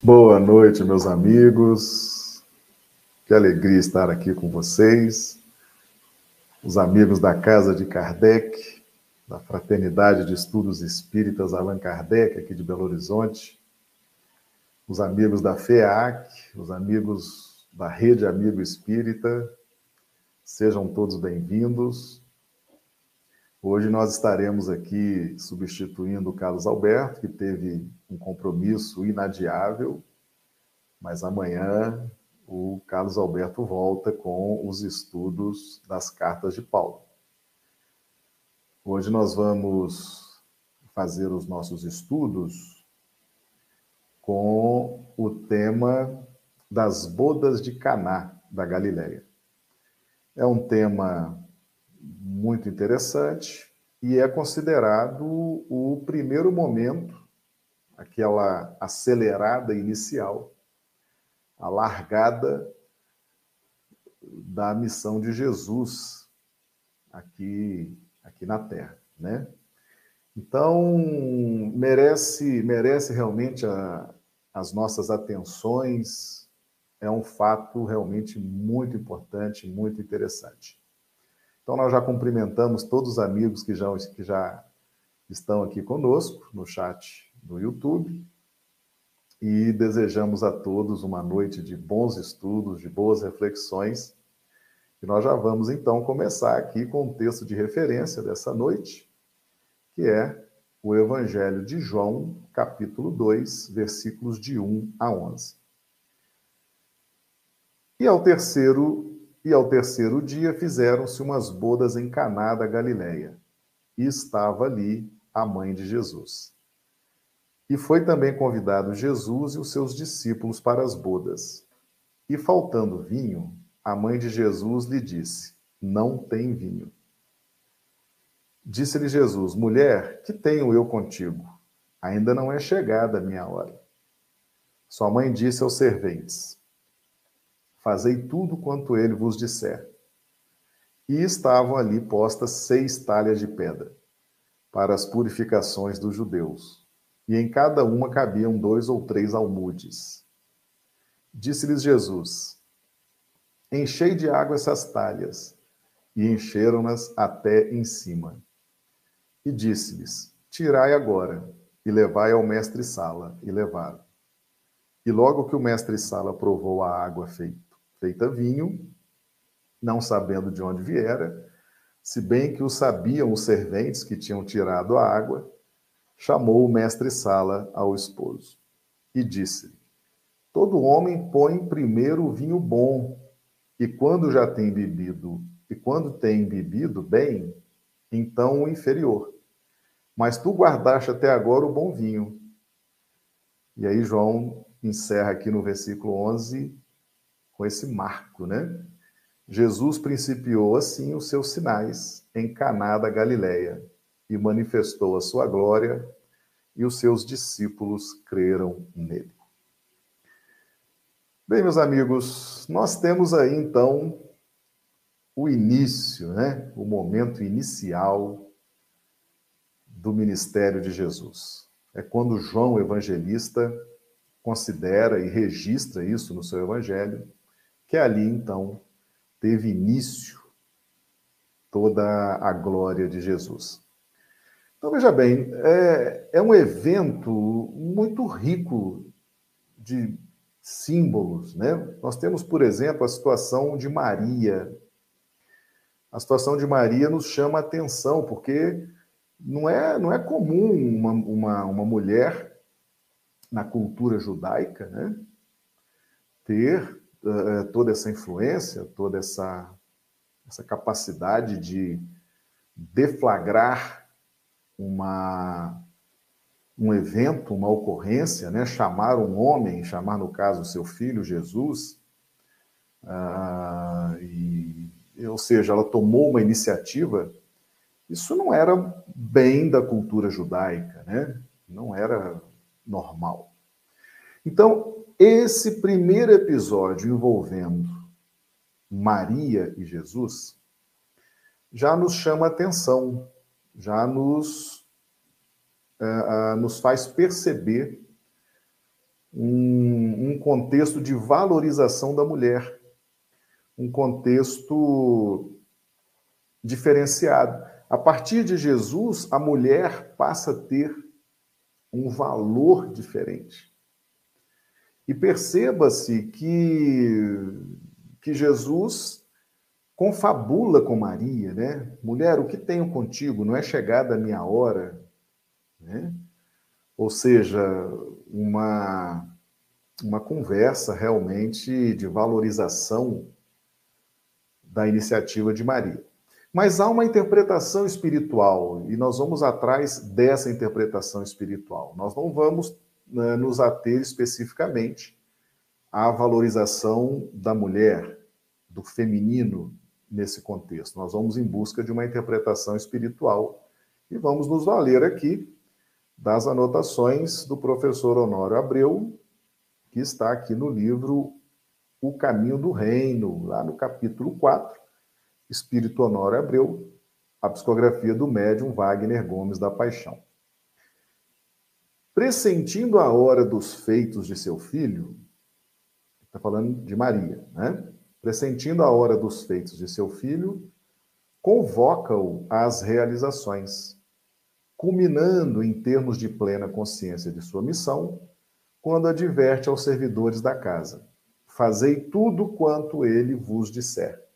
Boa noite, meus amigos. Que alegria estar aqui com vocês. Os amigos da Casa de Kardec, da Fraternidade de Estudos Espíritas Allan Kardec, aqui de Belo Horizonte. Os amigos da FEAC, os amigos da Rede Amigo Espírita. Sejam todos bem-vindos. Hoje nós estaremos aqui substituindo o Carlos Alberto, que teve um compromisso inadiável, mas amanhã o Carlos Alberto volta com os estudos das cartas de Paulo. Hoje nós vamos fazer os nossos estudos com o tema das bodas de Caná da Galileia. É um tema muito interessante e é considerado o primeiro momento, aquela acelerada inicial, a largada da missão de Jesus aqui aqui na Terra, né? Então merece merece realmente a, as nossas atenções. É um fato realmente muito importante, muito interessante. Então, nós já cumprimentamos todos os amigos que já, que já estão aqui conosco no chat do YouTube e desejamos a todos uma noite de bons estudos, de boas reflexões. E nós já vamos então começar aqui com o texto de referência dessa noite, que é o Evangelho de João, capítulo 2, versículos de 1 a 11. E ao terceiro e ao terceiro dia fizeram-se umas bodas em Caná da Galileia, e estava ali a mãe de Jesus. E foi também convidado Jesus e os seus discípulos para as bodas. E faltando vinho, a mãe de Jesus lhe disse: Não tem vinho. Disse-lhe Jesus: Mulher, que tenho eu contigo? Ainda não é chegada a minha hora. Sua mãe disse aos serventes: Fazei tudo quanto ele vos disser. E estavam ali postas seis talhas de pedra, para as purificações dos judeus, e em cada uma cabiam dois ou três almudes. Disse-lhes Jesus: Enchei de água essas talhas, e encheram-nas até em cima. E disse-lhes: Tirai agora, e levai ao mestre-sala, e levaram. E logo que o mestre-sala provou a água feita, feita vinho, não sabendo de onde viera, se bem que o sabiam os serventes que tinham tirado a água, chamou o mestre Sala ao esposo e disse-lhe: Todo homem põe primeiro o vinho bom, e quando já tem bebido, e quando tem bebido bem, então o inferior. Mas tu guardaste até agora o bom vinho. E aí João encerra aqui no versículo 11 com esse marco, né? Jesus principiou assim os seus sinais em Caná da Galileia e manifestou a sua glória, e os seus discípulos creram nele. Bem, meus amigos, nós temos aí então o início, né? O momento inicial do ministério de Jesus. É quando João Evangelista considera e registra isso no seu evangelho que ali então teve início toda a glória de Jesus. Então veja bem, é, é um evento muito rico de símbolos, né? Nós temos, por exemplo, a situação de Maria. A situação de Maria nos chama a atenção, porque não é, não é comum uma, uma, uma mulher na cultura judaica né, ter toda essa influência, toda essa, essa capacidade de deflagrar uma, um evento, uma ocorrência, né? chamar um homem, chamar, no caso, seu filho Jesus, uh, e, ou seja, ela tomou uma iniciativa, isso não era bem da cultura judaica, né? não era normal. Então, esse primeiro episódio envolvendo Maria e Jesus já nos chama atenção, já nos, uh, uh, nos faz perceber um, um contexto de valorização da mulher, um contexto diferenciado. A partir de Jesus, a mulher passa a ter um valor diferente. E perceba-se que, que Jesus confabula com Maria, né? Mulher, o que tenho contigo? Não é chegada a minha hora, né? Ou seja, uma, uma conversa realmente de valorização da iniciativa de Maria. Mas há uma interpretação espiritual, e nós vamos atrás dessa interpretação espiritual. Nós não vamos nos ater especificamente à valorização da mulher, do feminino nesse contexto. Nós vamos em busca de uma interpretação espiritual e vamos nos valer aqui das anotações do professor Honório Abreu, que está aqui no livro O Caminho do Reino, lá no capítulo 4, Espírito Honório Abreu, a psicografia do médium Wagner Gomes da Paixão. Pressentindo a hora dos feitos de seu filho, está falando de Maria, né? Pressentindo a hora dos feitos de seu filho, convoca-o às realizações, culminando em termos de plena consciência de sua missão, quando adverte aos servidores da casa: Fazei tudo quanto ele vos disser.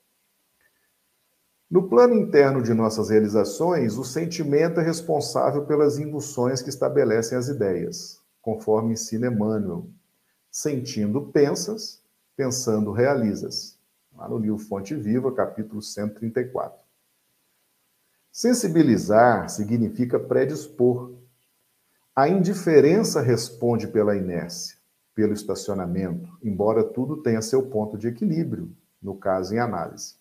No plano interno de nossas realizações, o sentimento é responsável pelas induções que estabelecem as ideias, conforme ensina Emmanuel. Sentindo, pensas, pensando, realizas. Lá no livro Fonte Viva, capítulo 134. Sensibilizar significa predispor. A indiferença responde pela inércia, pelo estacionamento, embora tudo tenha seu ponto de equilíbrio, no caso em análise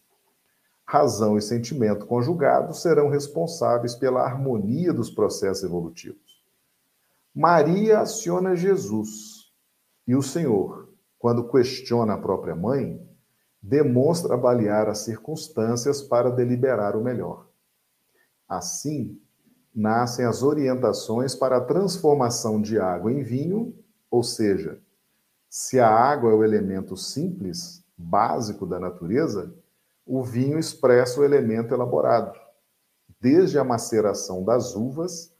razão e sentimento conjugados serão responsáveis pela harmonia dos processos evolutivos. Maria aciona Jesus e o Senhor, quando questiona a própria mãe, demonstra avaliar as circunstâncias para deliberar o melhor. Assim, nascem as orientações para a transformação de água em vinho, ou seja, se a água é o elemento simples, básico da natureza, o vinho expressa o elemento elaborado, desde a maceração das uvas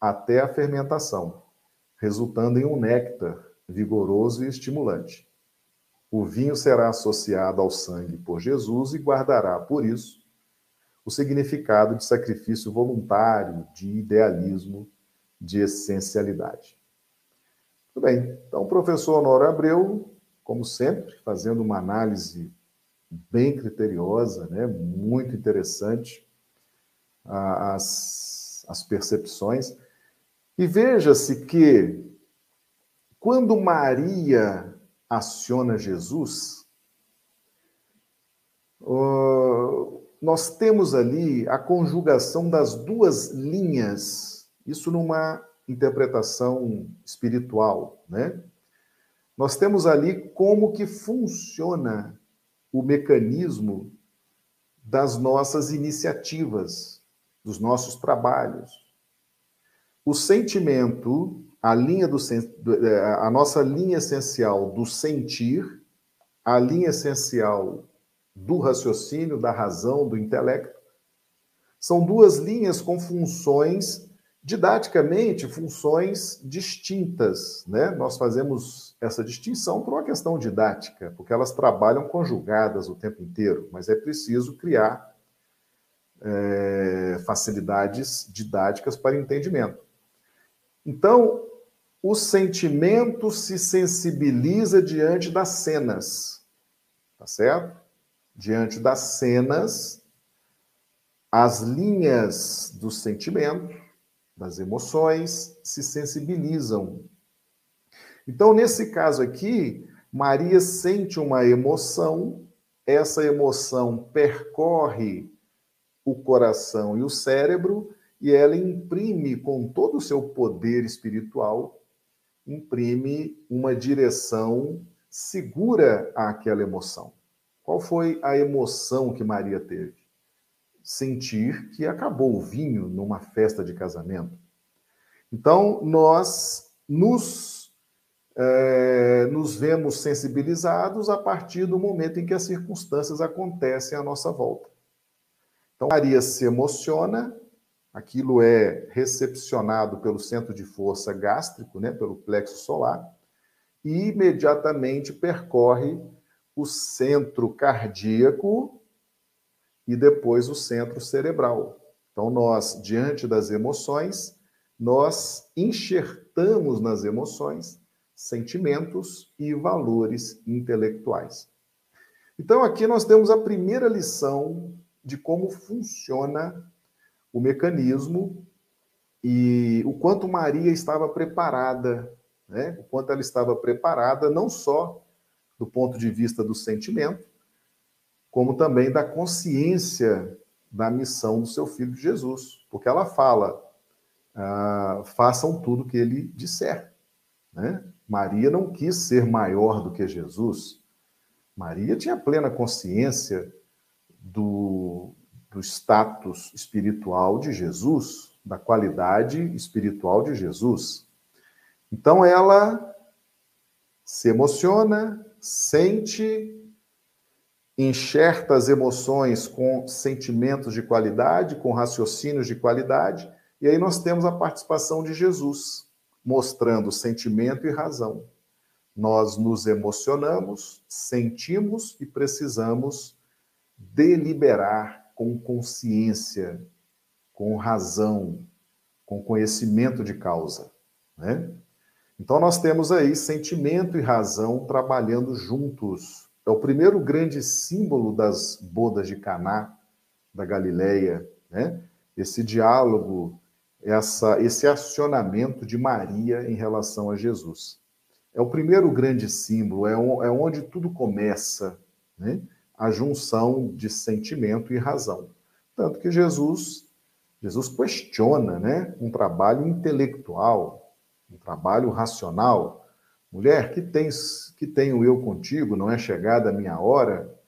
até a fermentação, resultando em um néctar vigoroso e estimulante. O vinho será associado ao sangue por Jesus e guardará, por isso, o significado de sacrifício voluntário, de idealismo, de essencialidade. Tudo bem. Então, o professor Honório Abreu, como sempre, fazendo uma análise bem criteriosa, né? muito interessante as, as percepções. E veja-se que quando Maria aciona Jesus, nós temos ali a conjugação das duas linhas, isso numa interpretação espiritual, né? Nós temos ali como que funciona o mecanismo das nossas iniciativas, dos nossos trabalhos. O sentimento, a linha do é, a nossa linha essencial do sentir, a linha essencial do raciocínio, da razão, do intelecto, são duas linhas com funções didaticamente funções distintas, né? Nós fazemos essa distinção por uma questão didática, porque elas trabalham conjugadas o tempo inteiro, mas é preciso criar é, facilidades didáticas para entendimento. Então, o sentimento se sensibiliza diante das cenas, tá certo? Diante das cenas, as linhas do sentimento das emoções se sensibilizam. Então, nesse caso aqui, Maria sente uma emoção, essa emoção percorre o coração e o cérebro e ela imprime com todo o seu poder espiritual, imprime uma direção segura àquela emoção. Qual foi a emoção que Maria teve? Sentir que acabou o vinho numa festa de casamento. Então, nós nos é, nos vemos sensibilizados a partir do momento em que as circunstâncias acontecem à nossa volta. Então, Maria se emociona, aquilo é recepcionado pelo centro de força gástrico, né, pelo plexo solar, e imediatamente percorre o centro cardíaco e depois o centro cerebral. Então, nós, diante das emoções, nós enxertamos nas emoções sentimentos e valores intelectuais. Então, aqui nós temos a primeira lição de como funciona o mecanismo e o quanto Maria estava preparada, né? o quanto ela estava preparada, não só do ponto de vista do sentimento, como também da consciência da missão do seu filho Jesus, porque ela fala: ah, façam tudo que ele disser. Né? Maria não quis ser maior do que Jesus. Maria tinha plena consciência do, do status espiritual de Jesus, da qualidade espiritual de Jesus. Então ela se emociona, sente, enxerta as emoções com sentimentos de qualidade, com raciocínios de qualidade, e aí nós temos a participação de Jesus mostrando sentimento e razão. Nós nos emocionamos, sentimos e precisamos deliberar com consciência, com razão, com conhecimento de causa, né? Então nós temos aí sentimento e razão trabalhando juntos. É o primeiro grande símbolo das bodas de Caná da Galileia, né? Esse diálogo essa, esse acionamento de Maria em relação a Jesus. É o primeiro grande símbolo, é, é onde tudo começa, né? a junção de sentimento e razão. Tanto que Jesus, Jesus questiona né? um trabalho intelectual, um trabalho racional. Mulher, que tens que tenho eu contigo? Não é chegada a minha hora?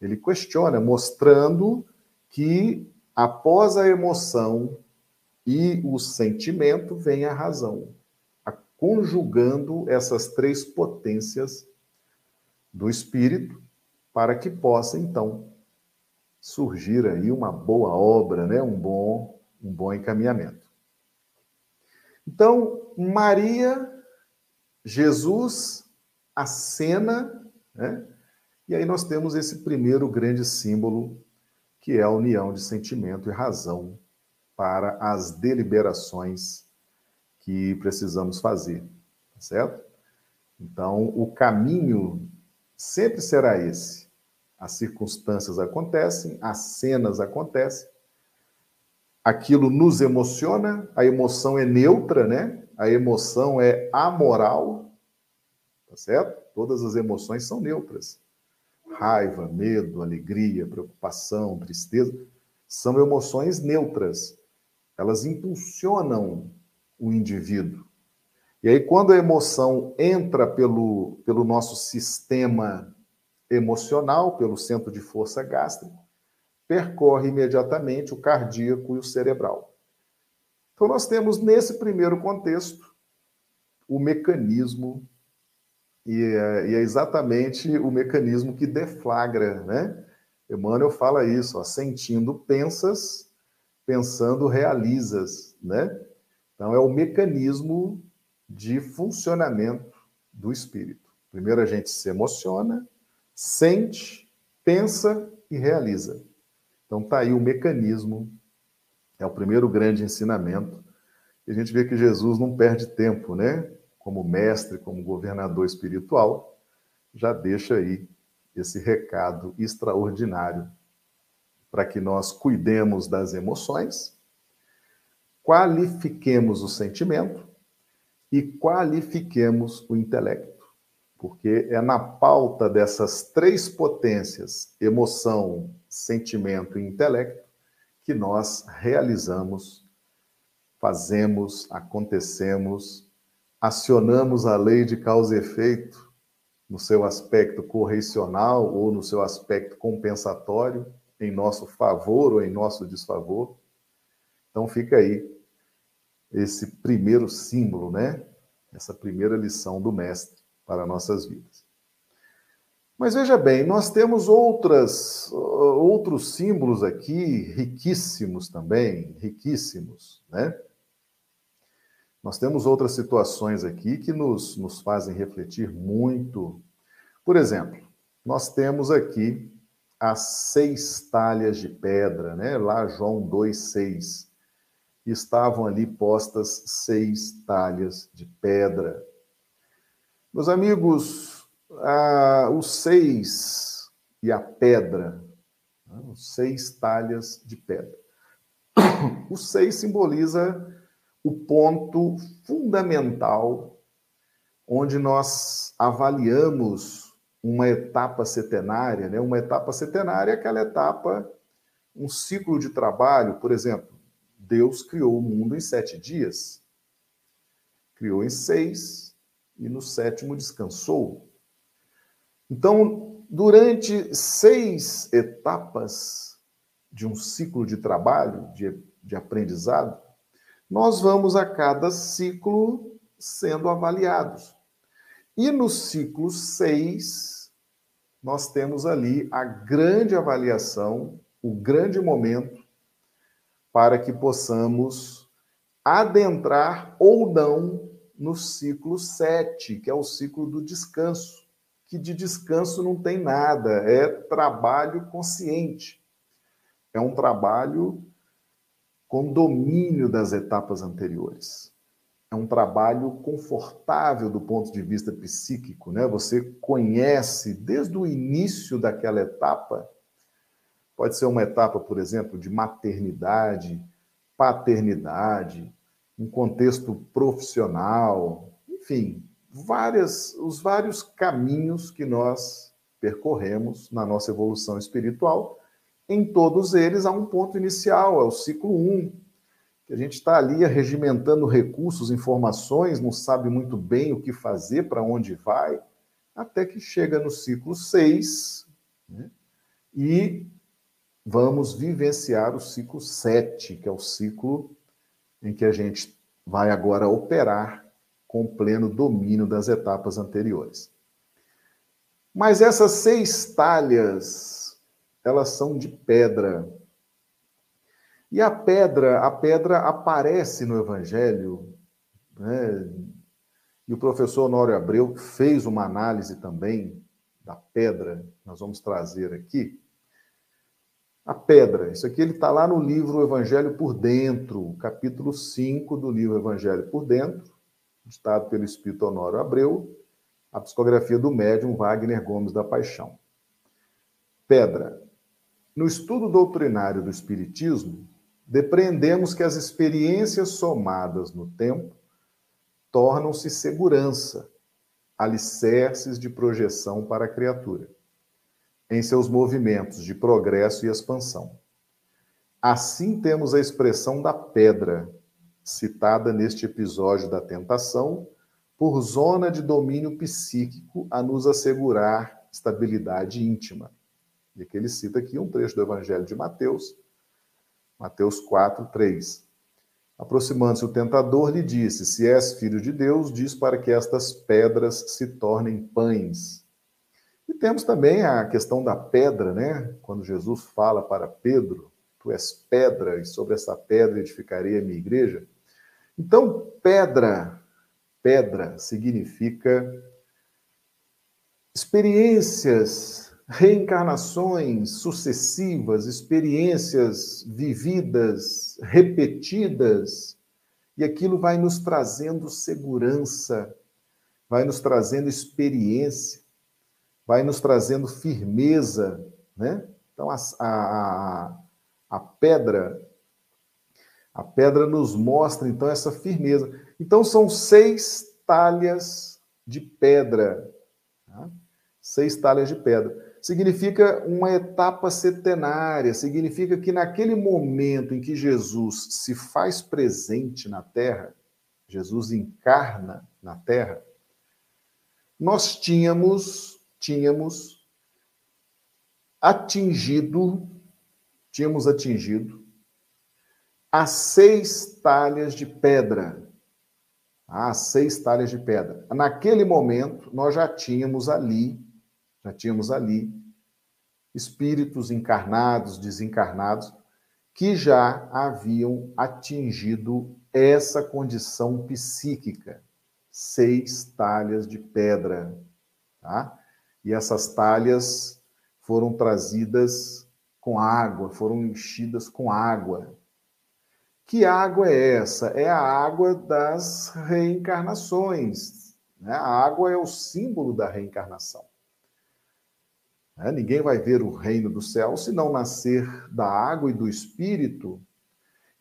Ele questiona, mostrando que após a emoção e o sentimento vem a razão, conjugando essas três potências do espírito para que possa então surgir aí uma boa obra, né? Um bom um bom encaminhamento. Então, Maria, Jesus, a cena, né? E aí nós temos esse primeiro grande símbolo que é a união de sentimento e razão para as deliberações que precisamos fazer, tá certo? Então, o caminho sempre será esse. As circunstâncias acontecem, as cenas acontecem, aquilo nos emociona, a emoção é neutra, né? A emoção é amoral, tá certo? Todas as emoções são neutras. Raiva, medo, alegria, preocupação, tristeza, são emoções neutras elas impulsionam o indivíduo. E aí, quando a emoção entra pelo, pelo nosso sistema emocional, pelo centro de força gástrico, percorre imediatamente o cardíaco e o cerebral. Então, nós temos nesse primeiro contexto o mecanismo, e é, e é exatamente o mecanismo que deflagra, né? Emmanuel fala isso, ó, sentindo pensas, pensando realizas, né? Então é o mecanismo de funcionamento do espírito. Primeiro a gente se emociona, sente, pensa e realiza. Então tá aí o mecanismo, é o primeiro grande ensinamento. E a gente vê que Jesus não perde tempo, né? Como mestre, como governador espiritual, já deixa aí esse recado extraordinário para que nós cuidemos das emoções, qualifiquemos o sentimento e qualifiquemos o intelecto. Porque é na pauta dessas três potências, emoção, sentimento e intelecto, que nós realizamos, fazemos, acontecemos, acionamos a lei de causa e efeito no seu aspecto correcional ou no seu aspecto compensatório em nosso favor ou em nosso desfavor. Então fica aí esse primeiro símbolo, né? essa primeira lição do Mestre para nossas vidas. Mas veja bem, nós temos outras, outros símbolos aqui, riquíssimos também, riquíssimos, né? Nós temos outras situações aqui que nos, nos fazem refletir muito. Por exemplo, nós temos aqui as seis talhas de pedra, né? Lá João 2,6. Estavam ali postas seis talhas de pedra. Meus amigos, ah, os seis e a pedra, né? os seis talhas de pedra. O seis simboliza o ponto fundamental onde nós avaliamos uma etapa setenária, né? Uma etapa setenária é aquela etapa, um ciclo de trabalho, por exemplo, Deus criou o mundo em sete dias, criou em seis e no sétimo descansou. Então, durante seis etapas de um ciclo de trabalho, de, de aprendizado, nós vamos a cada ciclo sendo avaliados. E no ciclo 6, nós temos ali a grande avaliação, o grande momento para que possamos adentrar ou não no ciclo 7, que é o ciclo do descanso, que de descanso não tem nada, é trabalho consciente. É um trabalho com domínio das etapas anteriores é um trabalho confortável do ponto de vista psíquico, né? Você conhece desde o início daquela etapa, pode ser uma etapa, por exemplo, de maternidade, paternidade, um contexto profissional, enfim, várias, os vários caminhos que nós percorremos na nossa evolução espiritual. Em todos eles há um ponto inicial, é o ciclo 1, que a gente está ali regimentando recursos, informações, não sabe muito bem o que fazer, para onde vai, até que chega no ciclo 6 né? e vamos vivenciar o ciclo 7, que é o ciclo em que a gente vai agora operar com pleno domínio das etapas anteriores. Mas essas seis talhas, elas são de pedra, e a pedra, a pedra aparece no Evangelho, né? e o professor Honório Abreu fez uma análise também da pedra, nós vamos trazer aqui. A pedra, isso aqui ele está lá no livro Evangelho por Dentro, capítulo 5 do livro Evangelho por Dentro, ditado pelo Espírito Honório Abreu, a psicografia do médium Wagner Gomes da Paixão. Pedra. No estudo doutrinário do Espiritismo, depreendemos que as experiências somadas no tempo tornam-se segurança, alicerces de projeção para a criatura, em seus movimentos de progresso e expansão. Assim temos a expressão da pedra, citada neste episódio da tentação, por zona de domínio psíquico a nos assegurar estabilidade íntima. E aqui ele cita aqui um trecho do Evangelho de Mateus, Mateus 4, 3. Aproximando-se o tentador, lhe disse: Se és filho de Deus, diz para que estas pedras se tornem pães. E temos também a questão da pedra, né? Quando Jesus fala para Pedro: Tu és pedra, e sobre essa pedra edificarei a minha igreja. Então, pedra, pedra significa experiências reencarnações sucessivas, experiências vividas, repetidas, e aquilo vai nos trazendo segurança, vai nos trazendo experiência, vai nos trazendo firmeza, né? Então a, a, a pedra a pedra nos mostra então essa firmeza. Então são seis talhas de pedra, tá? seis talhas de pedra significa uma etapa setenária, significa que naquele momento em que Jesus se faz presente na terra, Jesus encarna na terra, nós tínhamos tínhamos atingido tínhamos atingido as seis talhas de pedra. Ah, seis talhas de pedra. Naquele momento, nós já tínhamos ali, já tínhamos ali espíritos encarnados, desencarnados, que já haviam atingido essa condição psíquica, seis talhas de pedra, tá? E essas talhas foram trazidas com água, foram enchidas com água. Que água é essa? É a água das reencarnações. Né? A água é o símbolo da reencarnação. Né? Ninguém vai ver o reino do céu se não nascer da água e do espírito.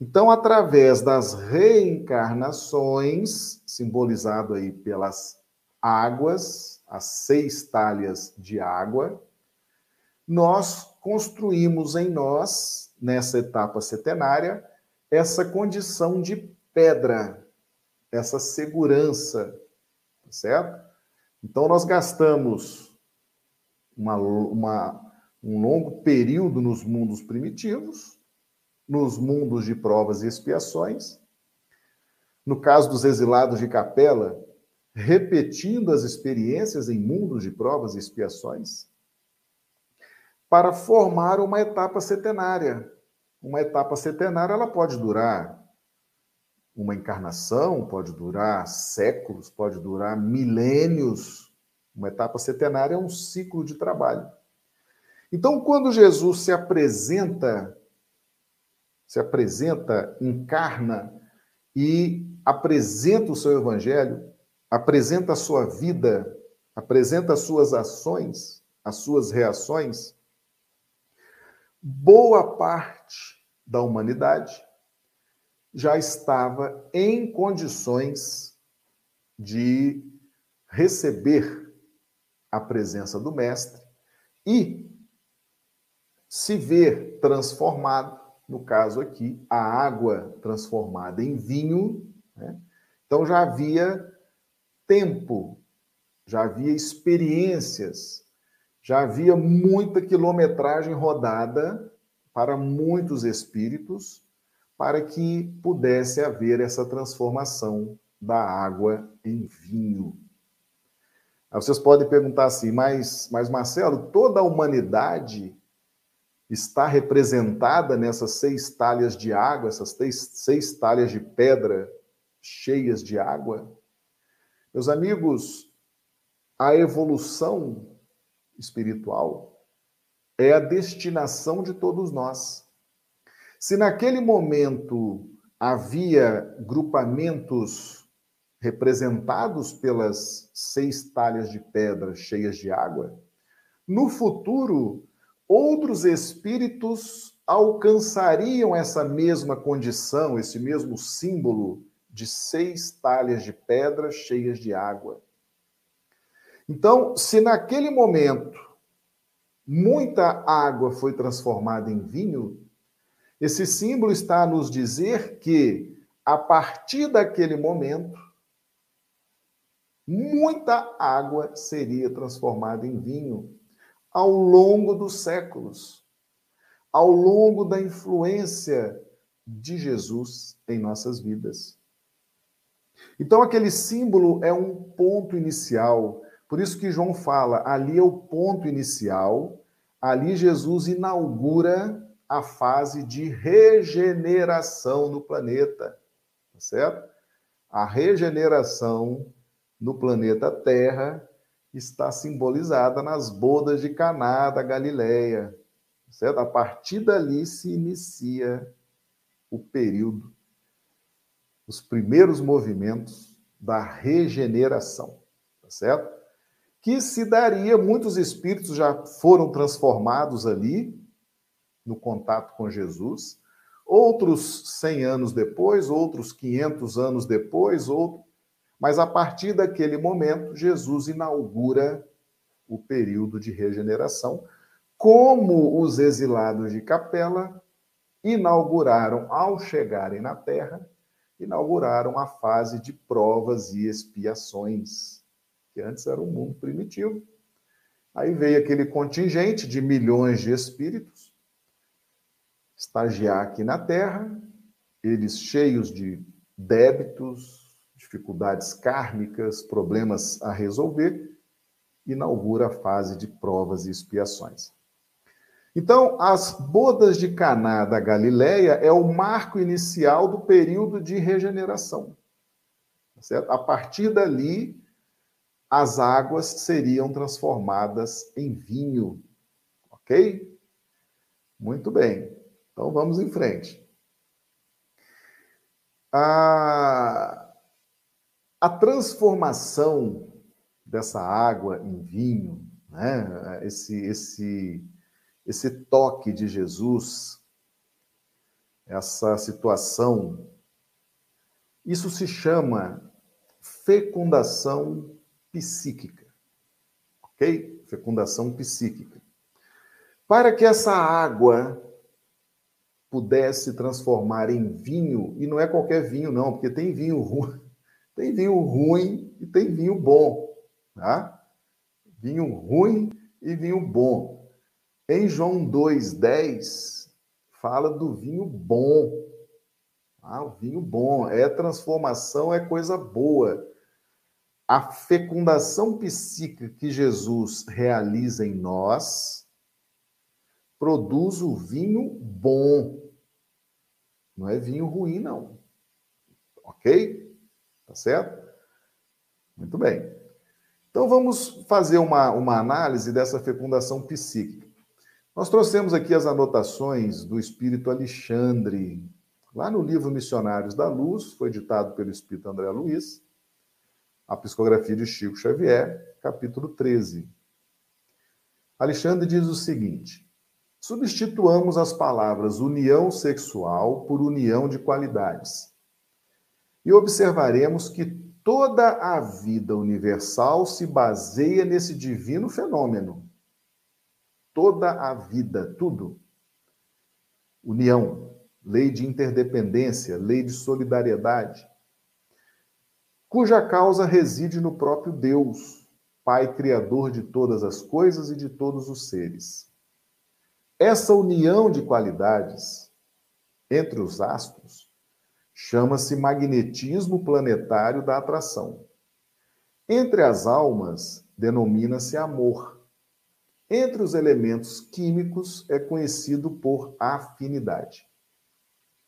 Então, através das reencarnações, simbolizado aí pelas águas, as seis talhas de água, nós construímos em nós, nessa etapa setenária, essa condição de pedra, essa segurança, tá certo? Então, nós gastamos uma, uma, um longo período nos mundos primitivos, nos mundos de provas e expiações. No caso dos exilados de capela, repetindo as experiências em mundos de provas e expiações, para formar uma etapa setenária. Uma etapa setenária ela pode durar uma encarnação, pode durar séculos, pode durar milênios, uma etapa setenária é um ciclo de trabalho. Então, quando Jesus se apresenta, se apresenta, encarna e apresenta o seu evangelho, apresenta a sua vida, apresenta as suas ações, as suas reações, boa parte da humanidade já estava em condições de receber a presença do Mestre e se ver transformado, no caso aqui, a água transformada em vinho. Né? Então já havia tempo, já havia experiências, já havia muita quilometragem rodada para muitos espíritos para que pudesse haver essa transformação da água em vinho. Aí vocês podem perguntar assim, mas, mas Marcelo, toda a humanidade está representada nessas seis talhas de água, essas seis, seis talhas de pedra cheias de água? Meus amigos, a evolução espiritual é a destinação de todos nós. Se naquele momento havia grupamentos representados pelas seis talhas de pedra cheias de água, no futuro, outros espíritos alcançariam essa mesma condição, esse mesmo símbolo de seis talhas de pedra cheias de água. Então, se naquele momento muita água foi transformada em vinho, esse símbolo está a nos dizer que, a partir daquele momento, muita água seria transformada em vinho ao longo dos séculos, ao longo da influência de Jesus em nossas vidas. Então, aquele símbolo é um ponto inicial. Por isso que João fala, ali é o ponto inicial, ali Jesus inaugura a fase de regeneração no planeta, tá certo? A regeneração no planeta Terra está simbolizada nas bodas de Caná da Galileia. Certo? A partir dali se inicia o período, os primeiros movimentos da regeneração, tá certo? Que se daria, muitos espíritos já foram transformados ali no contato com Jesus, outros 100 anos depois, outros 500 anos depois, outros mas a partir daquele momento, Jesus inaugura o período de regeneração, como os exilados de Capela inauguraram, ao chegarem na terra, inauguraram a fase de provas e expiações, que antes era um mundo primitivo. Aí veio aquele contingente de milhões de espíritos estagiar aqui na terra, eles cheios de débitos, dificuldades kármicas, problemas a resolver, inaugura a fase de provas e expiações. Então, as bodas de Caná da Galileia é o marco inicial do período de regeneração. Tá certo? A partir dali, as águas seriam transformadas em vinho. Ok? Muito bem. Então vamos em frente. A, a transformação dessa água em vinho, né? esse, esse, esse toque de Jesus, essa situação, isso se chama fecundação psíquica. Ok? Fecundação psíquica. Para que essa água pudesse transformar em vinho, e não é qualquer vinho, não, porque tem vinho ruim, tem vinho ruim e tem vinho bom, tá? Vinho ruim e vinho bom. Em João 2,10, fala do vinho bom. Ah, o vinho bom. É transformação, é coisa boa a fecundação psíquica que Jesus realiza em nós produz o vinho bom. Não é vinho ruim, não. Ok? Tá certo? Muito bem. Então vamos fazer uma, uma análise dessa fecundação psíquica. Nós trouxemos aqui as anotações do Espírito Alexandre, lá no livro Missionários da Luz, foi editado pelo Espírito André Luiz a psicografia de Chico Xavier, capítulo 13. Alexandre diz o seguinte: substituamos as palavras união sexual por união de qualidades. E observaremos que toda a vida universal se baseia nesse divino fenômeno. Toda a vida, tudo. União, lei de interdependência, lei de solidariedade cuja causa reside no próprio Deus, Pai Criador de todas as coisas e de todos os seres. Essa união de qualidades entre os astros chama-se magnetismo planetário da atração. Entre as almas, denomina-se amor. Entre os elementos químicos, é conhecido por afinidade.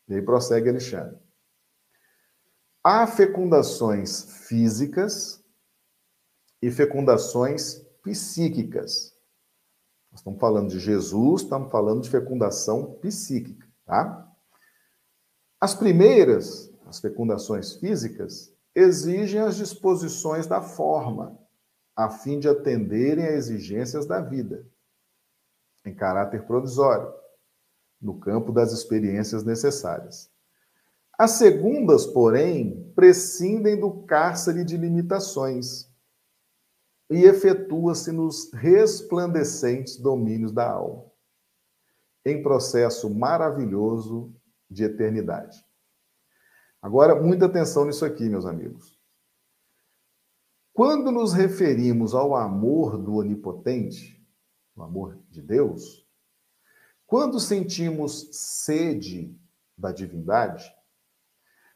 E aí prossegue Alexandre. Há fecundações físicas e fecundações psíquicas. Nós estamos falando de Jesus, estamos falando de fecundação psíquica, tá? As primeiras, as fecundações físicas, exigem as disposições da forma, a fim de atenderem a exigências da vida, em caráter provisório, no campo das experiências necessárias. As segundas, porém, prescindem do cárcere de limitações e efetua-se nos resplandecentes domínios da alma, em processo maravilhoso de eternidade. Agora, muita atenção nisso aqui, meus amigos. Quando nos referimos ao amor do Onipotente, o amor de Deus, quando sentimos sede da divindade,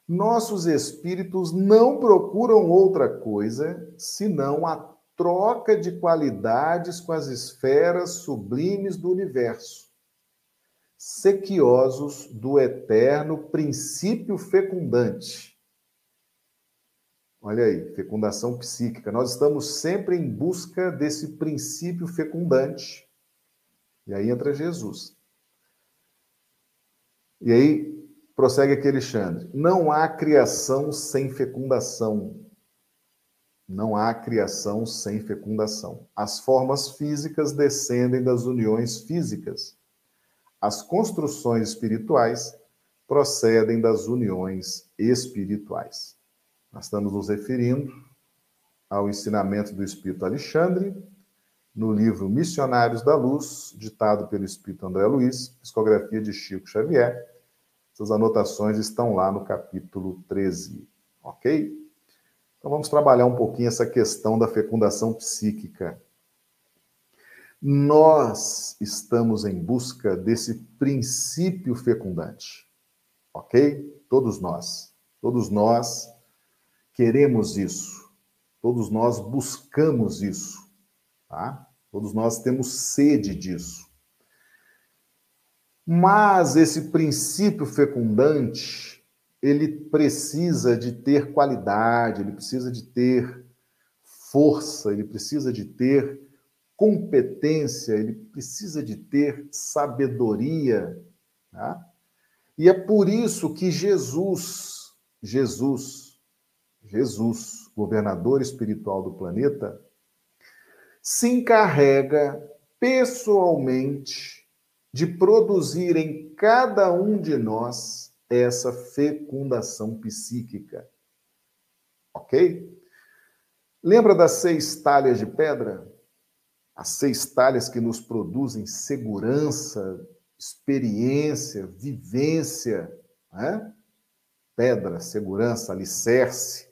nossos espíritos não procuram outra coisa senão a troca de qualidades com as esferas sublimes do universo, sequiosos do eterno princípio fecundante. Olha aí, fecundação psíquica. Nós estamos sempre em busca desse princípio fecundante. E aí entra Jesus. E aí Prossegue aqui Alexandre. Não há criação sem fecundação. Não há criação sem fecundação. As formas físicas descendem das uniões físicas. As construções espirituais procedem das uniões espirituais. Nós estamos nos referindo ao ensinamento do Espírito Alexandre, no livro Missionários da Luz, ditado pelo Espírito André Luiz, psicografia de Chico Xavier, essas anotações estão lá no capítulo 13, ok? Então vamos trabalhar um pouquinho essa questão da fecundação psíquica. Nós estamos em busca desse princípio fecundante, ok? Todos nós, todos nós queremos isso. Todos nós buscamos isso, tá? Todos nós temos sede disso. Mas esse princípio fecundante, ele precisa de ter qualidade, ele precisa de ter força, ele precisa de ter competência, ele precisa de ter sabedoria. Tá? E é por isso que Jesus, Jesus, Jesus, governador espiritual do planeta, se encarrega pessoalmente de produzir em cada um de nós essa fecundação psíquica. Ok? Lembra das seis talhas de pedra? As seis talhas que nos produzem segurança, experiência, vivência, né? Pedra, segurança, alicerce.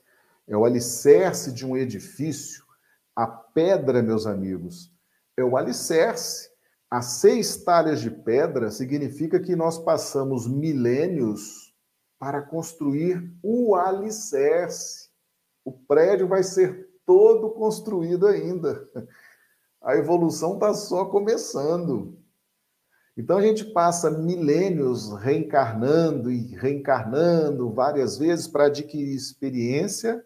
É o alicerce de um edifício. A pedra, meus amigos, é o alicerce. As seis talhas de pedra significa que nós passamos milênios para construir o alicerce. O prédio vai ser todo construído ainda. A evolução está só começando. Então a gente passa milênios reencarnando e reencarnando várias vezes para adquirir experiência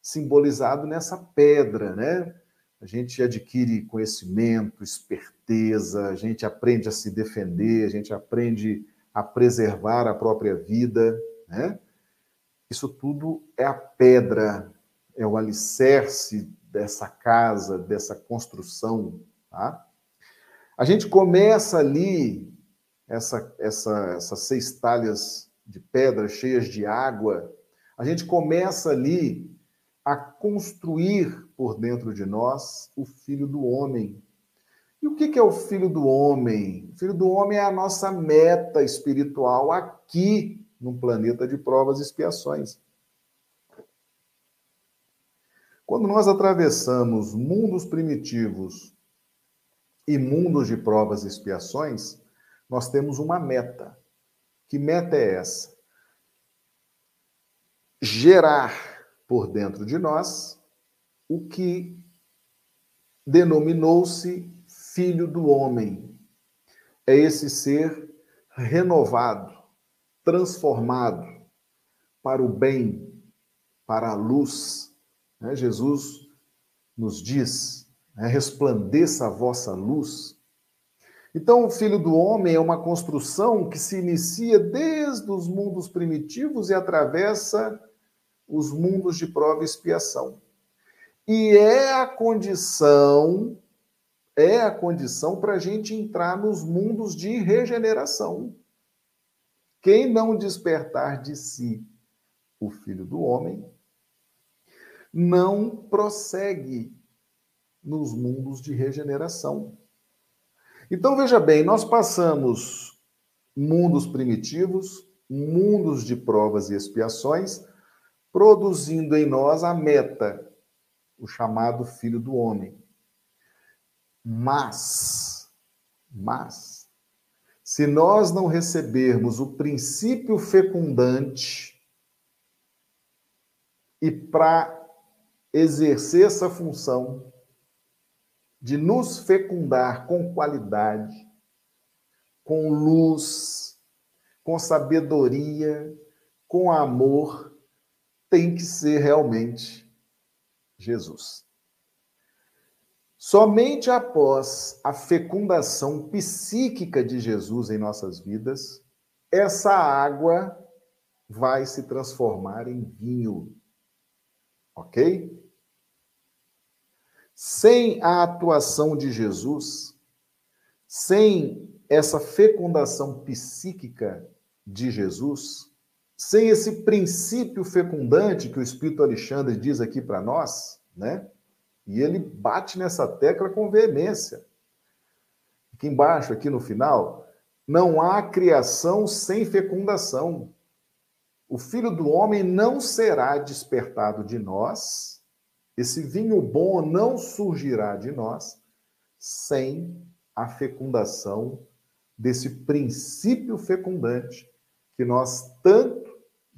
simbolizado nessa pedra, né? A gente adquire conhecimento, esperteza, a gente aprende a se defender, a gente aprende a preservar a própria vida, né? Isso tudo é a pedra é o alicerce dessa casa, dessa construção. Tá? A gente começa ali, essa, essa, essas seis talhas de pedra cheias de água, a gente começa ali a construir por dentro de nós o Filho do Homem. E o que é o Filho do Homem? O Filho do Homem é a nossa meta espiritual aqui no planeta de provas e expiações. Quando nós atravessamos mundos primitivos e mundos de provas e expiações, nós temos uma meta. Que meta é essa? Gerar por dentro de nós o que denominou-se filho do homem. É esse ser renovado, transformado para o bem, para a luz, né? Jesus nos diz: né? resplandeça a vossa luz. Então, o Filho do Homem é uma construção que se inicia desde os mundos primitivos e atravessa os mundos de prova e expiação. E é a condição, é a condição para a gente entrar nos mundos de regeneração. Quem não despertar de si o Filho do Homem não prossegue nos mundos de regeneração. Então veja bem, nós passamos mundos primitivos, mundos de provas e expiações, produzindo em nós a meta, o chamado filho do homem. Mas, mas, se nós não recebermos o princípio fecundante e para exercer essa função de nos fecundar com qualidade, com luz, com sabedoria, com amor, tem que ser realmente Jesus. Somente após a fecundação psíquica de Jesus em nossas vidas, essa água vai se transformar em vinho. Ok? Sem a atuação de Jesus, sem essa fecundação psíquica de Jesus, sem esse princípio fecundante que o Espírito Alexandre diz aqui para nós, né? E ele bate nessa tecla com veemência. Aqui embaixo, aqui no final, não há criação sem fecundação. O filho do homem não será despertado de nós esse vinho bom não surgirá de nós sem a fecundação desse princípio fecundante que nós tanto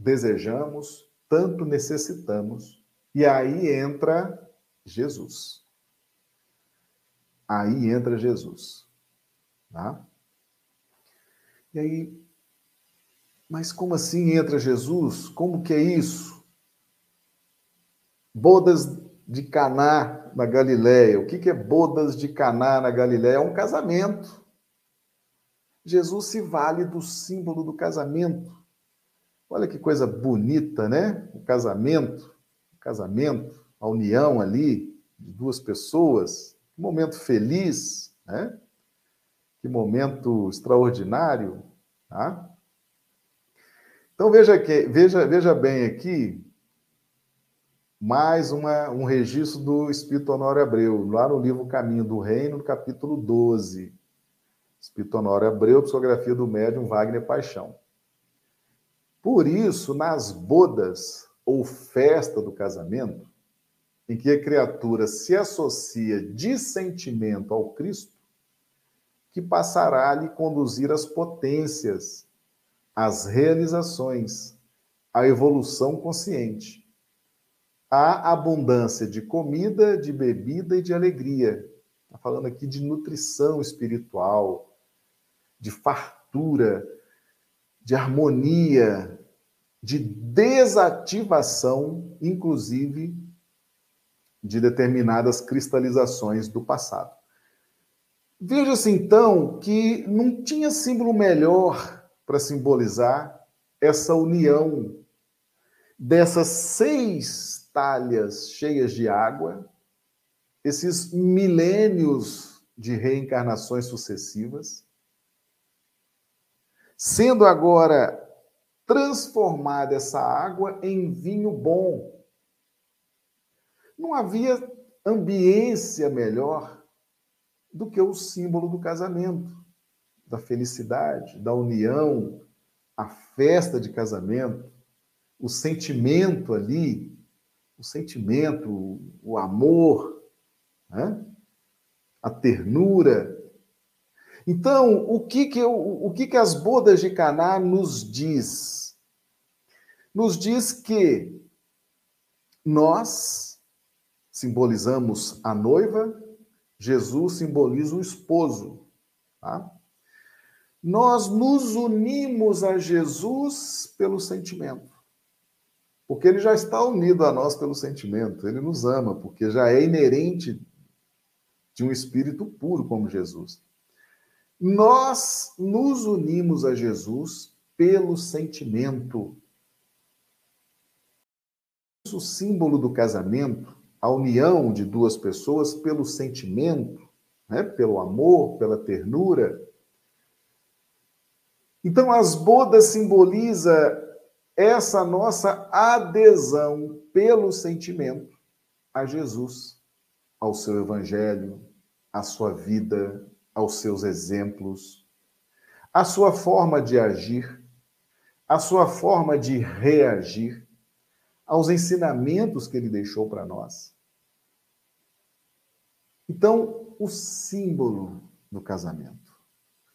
desejamos, tanto necessitamos. E aí entra Jesus. Aí entra Jesus. Tá? E aí, mas como assim entra Jesus? Como que é isso? Bodas de Caná na Galiléia. O que, que é bodas de Caná na Galiléia? É um casamento. Jesus se vale do símbolo do casamento. Olha que coisa bonita, né? O casamento, o casamento, a união ali de duas pessoas, um momento feliz, né? Que momento extraordinário, tá? Então veja que veja veja bem aqui mais uma, um registro do Espírito Honório Abreu, lá no livro Caminho do Reino, no capítulo 12. Espírito Honório Abreu, psicografia do médium Wagner Paixão. Por isso, nas bodas ou festa do casamento, em que a criatura se associa de sentimento ao Cristo, que passará a lhe conduzir as potências, as realizações, a evolução consciente, a abundância de comida, de bebida e de alegria. Está falando aqui de nutrição espiritual, de fartura, de harmonia, de desativação, inclusive de determinadas cristalizações do passado. Veja-se então que não tinha símbolo melhor para simbolizar essa união dessas seis talhas cheias de água, esses milênios de reencarnações sucessivas, sendo agora transformada essa água em vinho bom. Não havia ambiência melhor do que o símbolo do casamento, da felicidade, da união, a festa de casamento, o sentimento ali, o sentimento, o amor, né? a ternura, então, o que que, eu, o que que as bodas de Caná nos diz? Nos diz que nós simbolizamos a noiva, Jesus simboliza o esposo. Tá? Nós nos unimos a Jesus pelo sentimento. Porque ele já está unido a nós pelo sentimento, ele nos ama, porque já é inerente de um espírito puro como Jesus. Nós nos unimos a Jesus pelo sentimento. O símbolo do casamento, a união de duas pessoas pelo sentimento, né? pelo amor, pela ternura. Então, as bodas simboliza essa nossa adesão pelo sentimento a Jesus, ao seu evangelho, à sua vida, aos seus exemplos, a sua forma de agir, a sua forma de reagir aos ensinamentos que ele deixou para nós. Então, o símbolo do casamento,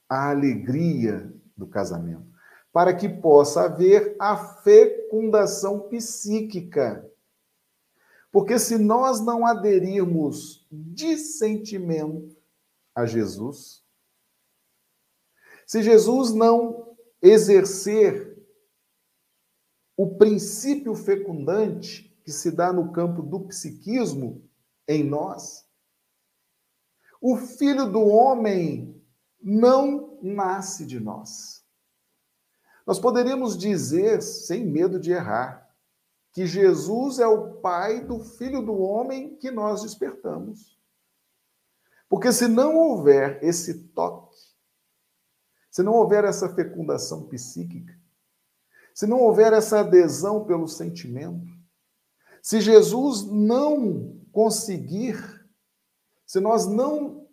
a alegria do casamento, para que possa haver a fecundação psíquica. Porque se nós não aderirmos de sentimento a Jesus, se Jesus não exercer o princípio fecundante que se dá no campo do psiquismo em nós, o filho do homem não nasce de nós. Nós poderíamos dizer, sem medo de errar, que Jesus é o pai do filho do homem que nós despertamos. Porque se não houver esse toque, se não houver essa fecundação psíquica, se não houver essa adesão pelo sentimento, se Jesus não conseguir, se nós não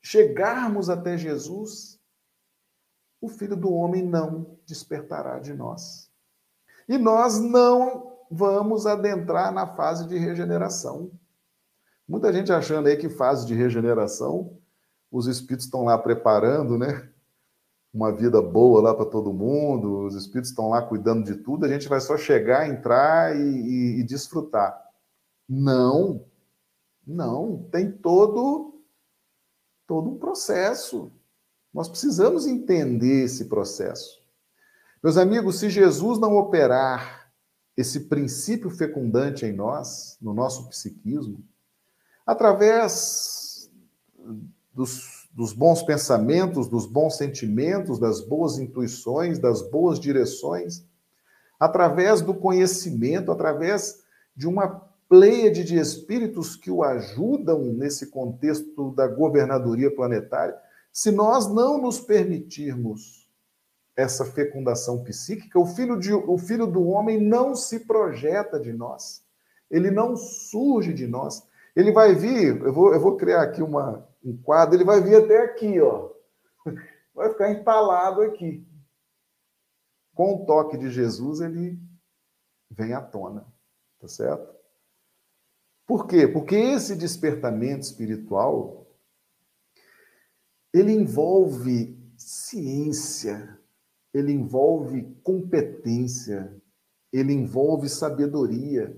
chegarmos até Jesus, o Filho do Homem não despertará de nós. E nós não vamos adentrar na fase de regeneração. Muita gente achando aí que fase de regeneração, os espíritos estão lá preparando, né? uma vida boa lá para todo mundo, os espíritos estão lá cuidando de tudo, a gente vai só chegar, entrar e, e, e desfrutar. Não, não, tem todo todo um processo. Nós precisamos entender esse processo. Meus amigos, se Jesus não operar esse princípio fecundante em nós, no nosso psiquismo, através dos, dos bons pensamentos, dos bons sentimentos, das boas intuições, das boas direções, através do conhecimento, através de uma pleiade de espíritos que o ajudam nesse contexto da governadoria planetária, se nós não nos permitirmos essa fecundação psíquica, o filho, de, o filho do homem não se projeta de nós, ele não surge de nós. Ele vai vir, eu vou, eu vou criar aqui uma, um quadro, ele vai vir até aqui, ó. Vai ficar empalado aqui. Com o toque de Jesus, ele vem à tona, tá certo? Por quê? Porque esse despertamento espiritual ele envolve ciência, ele envolve competência, ele envolve sabedoria.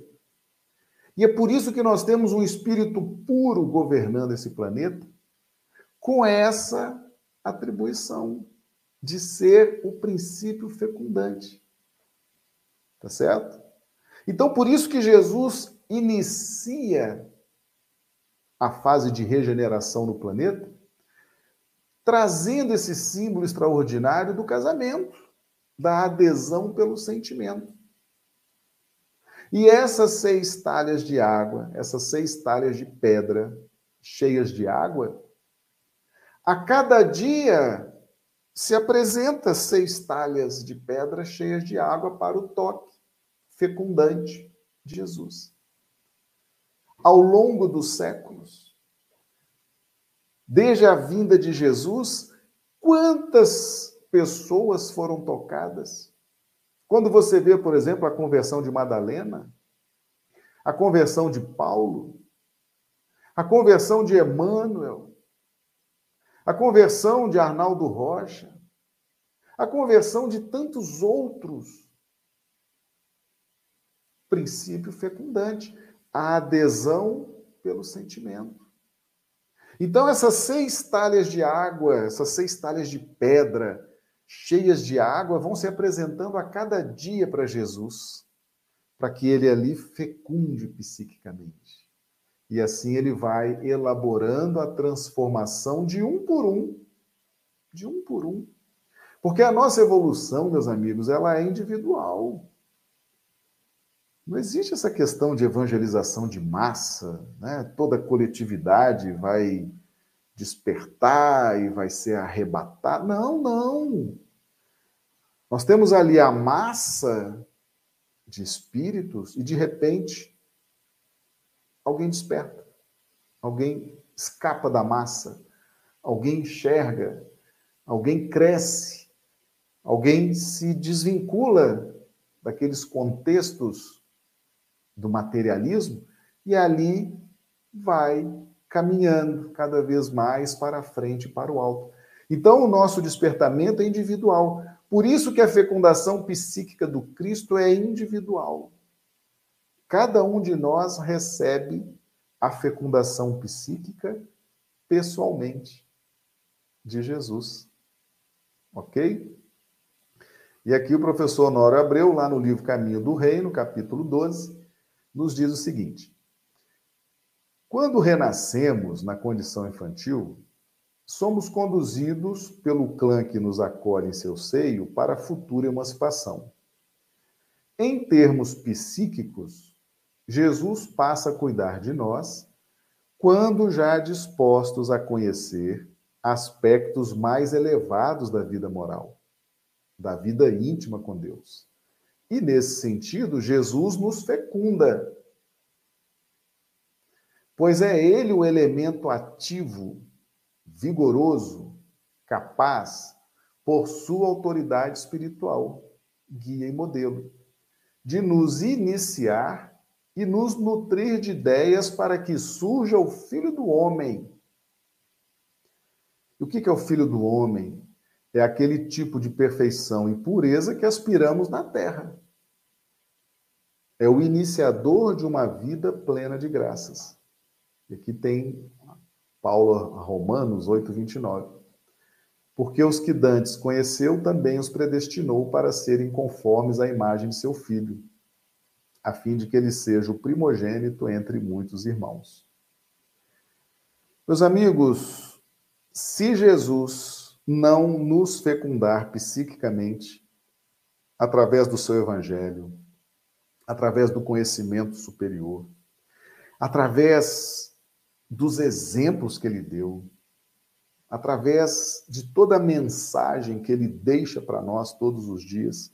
E é por isso que nós temos um espírito puro governando esse planeta, com essa atribuição de ser o princípio fecundante. Tá certo? Então, por isso que Jesus inicia a fase de regeneração no planeta, trazendo esse símbolo extraordinário do casamento, da adesão pelo sentimento. E essas seis talhas de água, essas seis talhas de pedra cheias de água, a cada dia se apresenta seis talhas de pedra cheias de água para o toque fecundante de Jesus ao longo dos séculos. Desde a vinda de Jesus, quantas pessoas foram tocadas? Quando você vê, por exemplo, a conversão de Madalena, a conversão de Paulo, a conversão de Emmanuel, a conversão de Arnaldo Rocha, a conversão de tantos outros. Princípio fecundante a adesão pelo sentimento. Então, essas seis talhas de água, essas seis talhas de pedra cheias de água vão se apresentando a cada dia para Jesus, para que ele ali fecunde psiquicamente. E assim ele vai elaborando a transformação de um por um, de um por um. Porque a nossa evolução, meus amigos, ela é individual. Não existe essa questão de evangelização de massa, né? Toda coletividade vai despertar e vai ser arrebatada. Não, não. Nós temos ali a massa de espíritos e de repente alguém desperta. Alguém escapa da massa, alguém enxerga, alguém cresce, alguém se desvincula daqueles contextos do materialismo, e ali vai caminhando cada vez mais para frente, para o alto. Então, o nosso despertamento é individual. Por isso que a fecundação psíquica do Cristo é individual. Cada um de nós recebe a fecundação psíquica pessoalmente de Jesus. Ok? E aqui o professor Honório Abreu, lá no livro Caminho do Reino, capítulo 12, nos diz o seguinte: quando renascemos na condição infantil, somos conduzidos pelo clã que nos acolhe em seu seio para a futura emancipação. Em termos psíquicos, Jesus passa a cuidar de nós quando já dispostos a conhecer aspectos mais elevados da vida moral, da vida íntima com Deus. E nesse sentido, Jesus nos fecunda. Pois é ele o elemento ativo, vigoroso, capaz, por sua autoridade espiritual, guia e modelo, de nos iniciar e nos nutrir de ideias para que surja o Filho do Homem. E o que é o Filho do Homem? é aquele tipo de perfeição e pureza que aspiramos na terra. É o iniciador de uma vida plena de graças. E aqui tem Paulo a Romanos 8, 29. Porque os que dantes conheceu, também os predestinou para serem conformes à imagem de seu filho, a fim de que ele seja o primogênito entre muitos irmãos. Meus amigos, se Jesus não nos fecundar psiquicamente, através do seu evangelho, através do conhecimento superior, através dos exemplos que ele deu, através de toda a mensagem que ele deixa para nós todos os dias,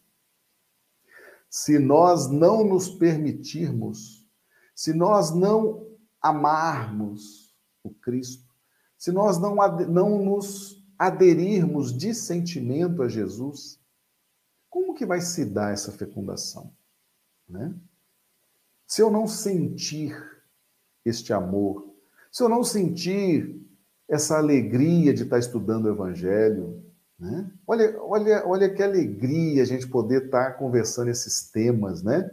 se nós não nos permitirmos, se nós não amarmos o Cristo, se nós não, não nos aderirmos de sentimento a Jesus, como que vai se dar essa fecundação? Né? Se eu não sentir este amor, se eu não sentir essa alegria de estar estudando o Evangelho, né? Olha, olha, olha que alegria a gente poder estar conversando esses temas, né?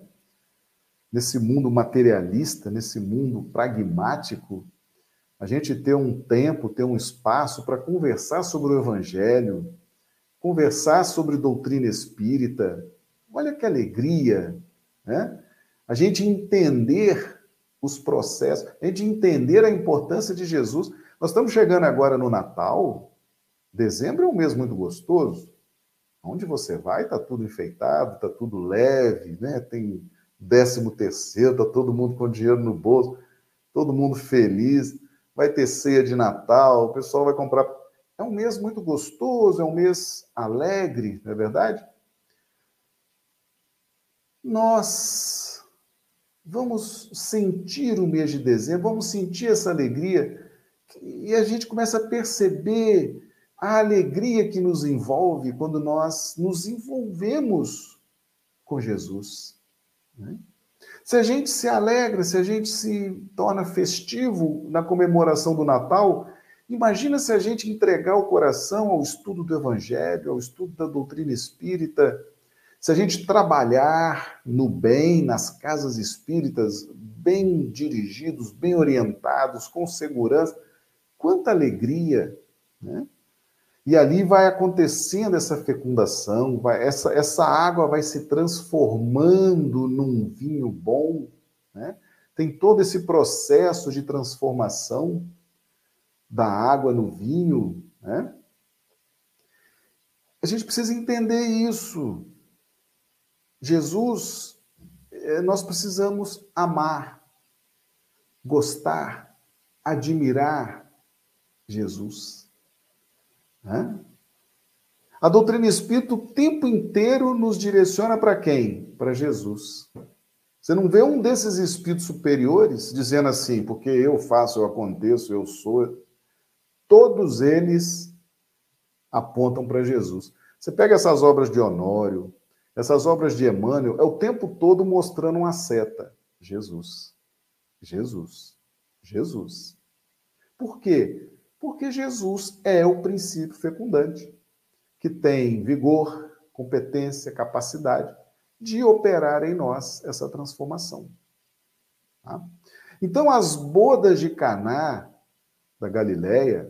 Nesse mundo materialista, nesse mundo pragmático, a gente ter um tempo, ter um espaço para conversar sobre o Evangelho, conversar sobre doutrina espírita. Olha que alegria, né? A gente entender os processos, a gente entender a importância de Jesus. Nós estamos chegando agora no Natal. Dezembro é um mês muito gostoso. Onde você vai, está tudo enfeitado, está tudo leve, né? Tem décimo terceiro, está todo mundo com dinheiro no bolso, todo mundo feliz. Vai ter ceia de Natal, o pessoal vai comprar. É um mês muito gostoso, é um mês alegre, não é verdade? Nós Vamos sentir o mês de dezembro, vamos sentir essa alegria. E a gente começa a perceber a alegria que nos envolve quando nós nos envolvemos com Jesus. Né? Se a gente se alegra, se a gente se torna festivo na comemoração do Natal, imagina se a gente entregar o coração ao estudo do Evangelho, ao estudo da doutrina espírita, se a gente trabalhar no bem, nas casas espíritas, bem dirigidos, bem orientados, com segurança, quanta alegria, né? E ali vai acontecendo essa fecundação, vai, essa, essa água vai se transformando num vinho bom, né? Tem todo esse processo de transformação da água no vinho, né? A gente precisa entender isso. Jesus, eh, nós precisamos amar, gostar, admirar Jesus. Né? A doutrina espírita o tempo inteiro nos direciona para quem? Para Jesus. Você não vê um desses espíritos superiores dizendo assim, porque eu faço, eu aconteço, eu sou. Todos eles apontam para Jesus. Você pega essas obras de Honório, essas obras de Emmanuel é o tempo todo mostrando uma seta. Jesus. Jesus. Jesus. Por quê? Porque Jesus é o princípio fecundante, que tem vigor, competência, capacidade de operar em nós essa transformação. Tá? Então, as bodas de Caná da Galileia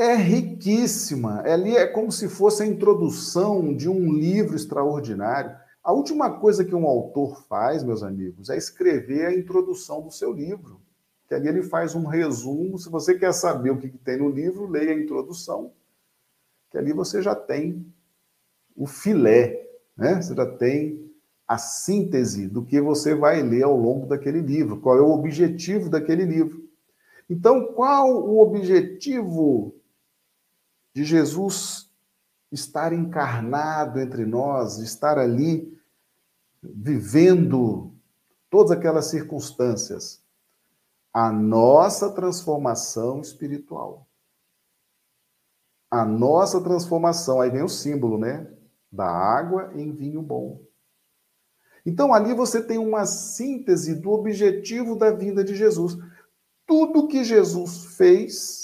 é riquíssima. Ali é como se fosse a introdução de um livro extraordinário. A última coisa que um autor faz, meus amigos, é escrever a introdução do seu livro. Que ali ele faz um resumo. Se você quer saber o que tem no livro, leia a introdução. Que ali você já tem o filé, né? Você já tem a síntese do que você vai ler ao longo daquele livro, qual é o objetivo daquele livro. Então, qual o objetivo de Jesus estar encarnado entre nós, estar ali vivendo todas aquelas circunstâncias, a nossa transformação espiritual. A nossa transformação, aí vem o símbolo, né? Da água em vinho bom. Então ali você tem uma síntese do objetivo da vinda de Jesus. Tudo que Jesus fez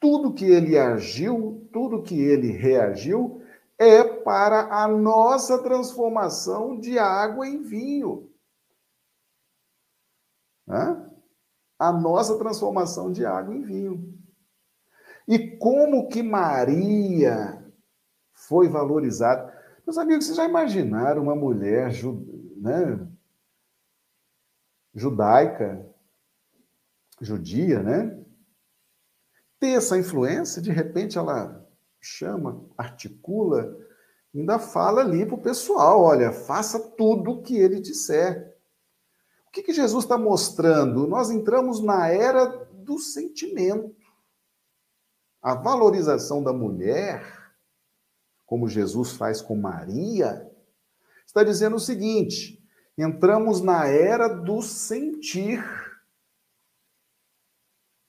tudo que ele agiu, tudo que ele reagiu, é para a nossa transformação de água em vinho. Hã? A nossa transformação de água em vinho. E como que Maria foi valorizada? Meus amigos, vocês já imaginaram uma mulher né, judaica, judia, né? Ter essa influência, de repente ela chama, articula, ainda fala ali para o pessoal: olha, faça tudo o que ele disser. O que, que Jesus está mostrando? Nós entramos na era do sentimento. A valorização da mulher, como Jesus faz com Maria, está dizendo o seguinte: entramos na era do sentir.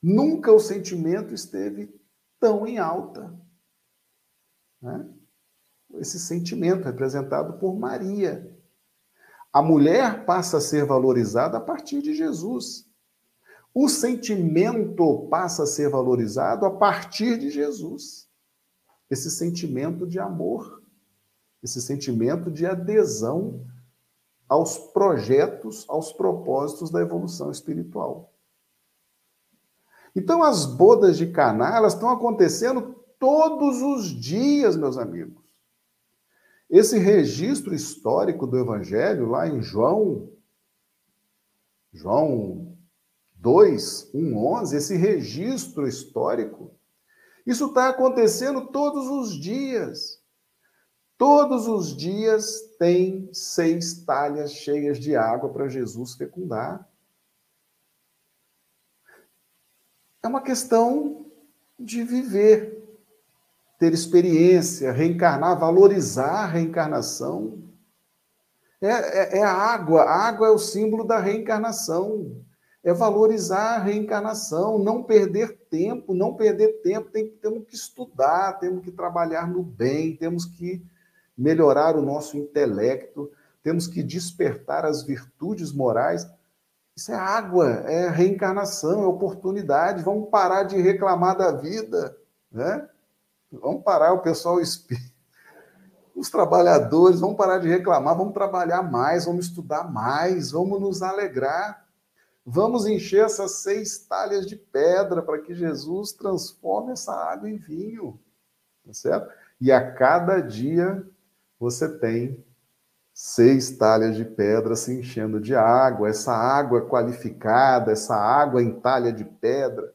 Nunca o sentimento esteve tão em alta. Né? Esse sentimento representado por Maria. A mulher passa a ser valorizada a partir de Jesus. O sentimento passa a ser valorizado a partir de Jesus. Esse sentimento de amor, esse sentimento de adesão aos projetos, aos propósitos da evolução espiritual. Então, as bodas de Caná, elas estão acontecendo todos os dias, meus amigos. Esse registro histórico do Evangelho, lá em João, João 2, 1, 11, esse registro histórico, isso está acontecendo todos os dias. Todos os dias tem seis talhas cheias de água para Jesus fecundar. É uma questão de viver ter experiência, reencarnar, valorizar a reencarnação. É, é, é, a água, a água é o símbolo da reencarnação. É valorizar a reencarnação, não perder tempo, não perder tempo. Tem, temos que estudar, temos que trabalhar no bem, temos que melhorar o nosso intelecto, temos que despertar as virtudes morais. Isso é água, é reencarnação, é oportunidade. Vamos parar de reclamar da vida, né? Vamos parar, o pessoal os trabalhadores, vamos parar de reclamar, vamos trabalhar mais, vamos estudar mais, vamos nos alegrar. Vamos encher essas seis talhas de pedra para que Jesus transforme essa água em vinho. Tá certo? E a cada dia você tem seis talhas de pedra se enchendo de água, essa água qualificada, essa água em talha de pedra.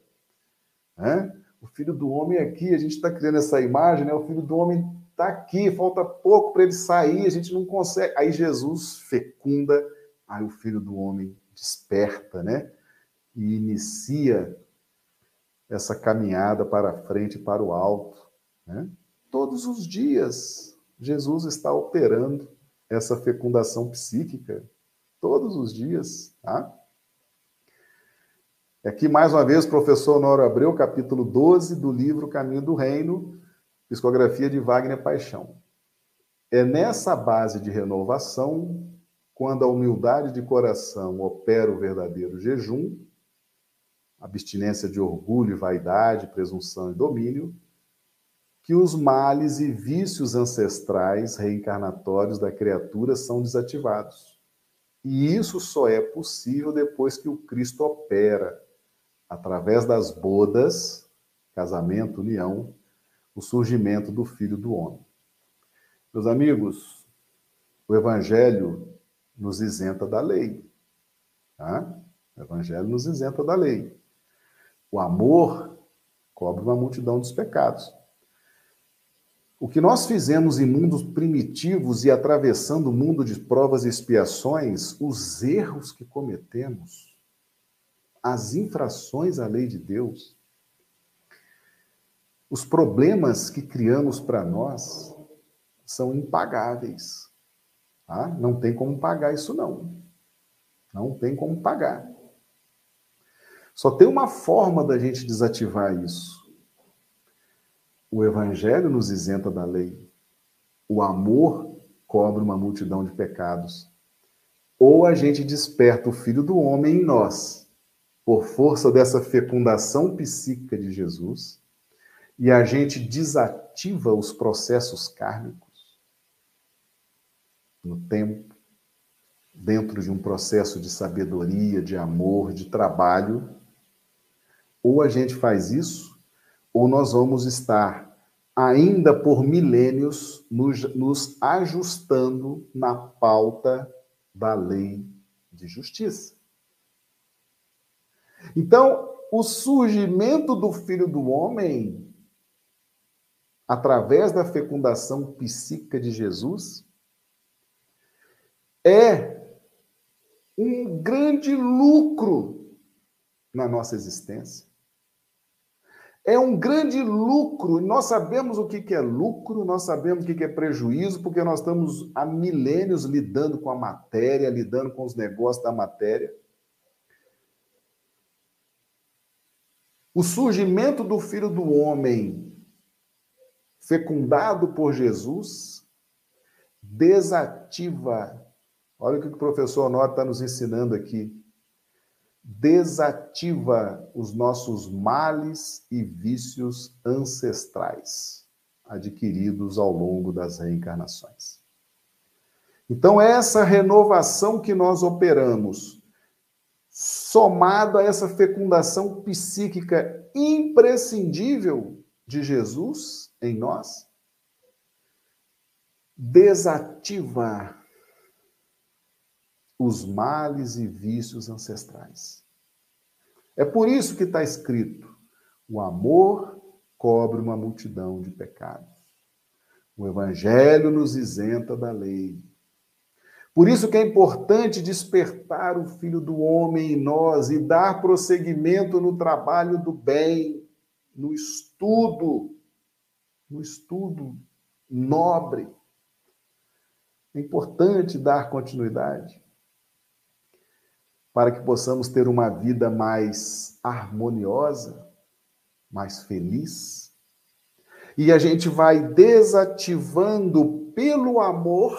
Né? O filho do homem aqui, a gente está criando essa imagem, né? O filho do homem está aqui, falta pouco para ele sair, a gente não consegue. Aí Jesus fecunda, aí o filho do homem desperta, né? E inicia essa caminhada para frente, para o alto, né? Todos os dias, Jesus está operando essa fecundação psíquica, todos os dias, tá? Aqui, mais uma vez, professor Honório Abreu, capítulo 12 do livro Caminho do Reino, psicografia de Wagner Paixão. É nessa base de renovação, quando a humildade de coração opera o verdadeiro jejum, abstinência de orgulho, vaidade, presunção e domínio, que os males e vícios ancestrais reencarnatórios da criatura são desativados. E isso só é possível depois que o Cristo opera através das bodas, casamento, união, o surgimento do Filho do Homem. Meus amigos, o Evangelho nos isenta da lei. Tá? O Evangelho nos isenta da lei. O amor cobre uma multidão dos pecados. O que nós fizemos em mundos primitivos e atravessando o mundo de provas e expiações, os erros que cometemos, as infrações à lei de Deus, os problemas que criamos para nós são impagáveis. Tá? Não tem como pagar isso, não. Não tem como pagar. Só tem uma forma da gente desativar isso. O Evangelho nos isenta da lei. O amor cobre uma multidão de pecados. Ou a gente desperta o Filho do Homem em nós por força dessa fecundação psíquica de Jesus, e a gente desativa os processos kármicos no tempo, dentro de um processo de sabedoria, de amor, de trabalho, ou a gente faz isso, ou nós vamos estar ainda por milênios nos, nos ajustando na pauta da lei de justiça. Então, o surgimento do filho do homem, através da fecundação psíquica de Jesus, é um grande lucro na nossa existência. É um grande lucro. Nós sabemos o que é lucro, nós sabemos o que é prejuízo, porque nós estamos há milênios lidando com a matéria, lidando com os negócios da matéria. O surgimento do Filho do Homem, fecundado por Jesus, desativa. Olha o que o professor Honório está nos ensinando aqui. Desativa os nossos males e vícios ancestrais adquiridos ao longo das reencarnações. Então, essa renovação que nós operamos somado a essa fecundação psíquica imprescindível de Jesus em nós, desativa os males e vícios ancestrais. É por isso que está escrito: o amor cobre uma multidão de pecados. O Evangelho nos isenta da lei. Por isso que é importante despertar o Filho do Homem em nós e dar prosseguimento no trabalho do bem, no estudo, no estudo nobre. É importante dar continuidade para que possamos ter uma vida mais harmoniosa, mais feliz. E a gente vai desativando pelo amor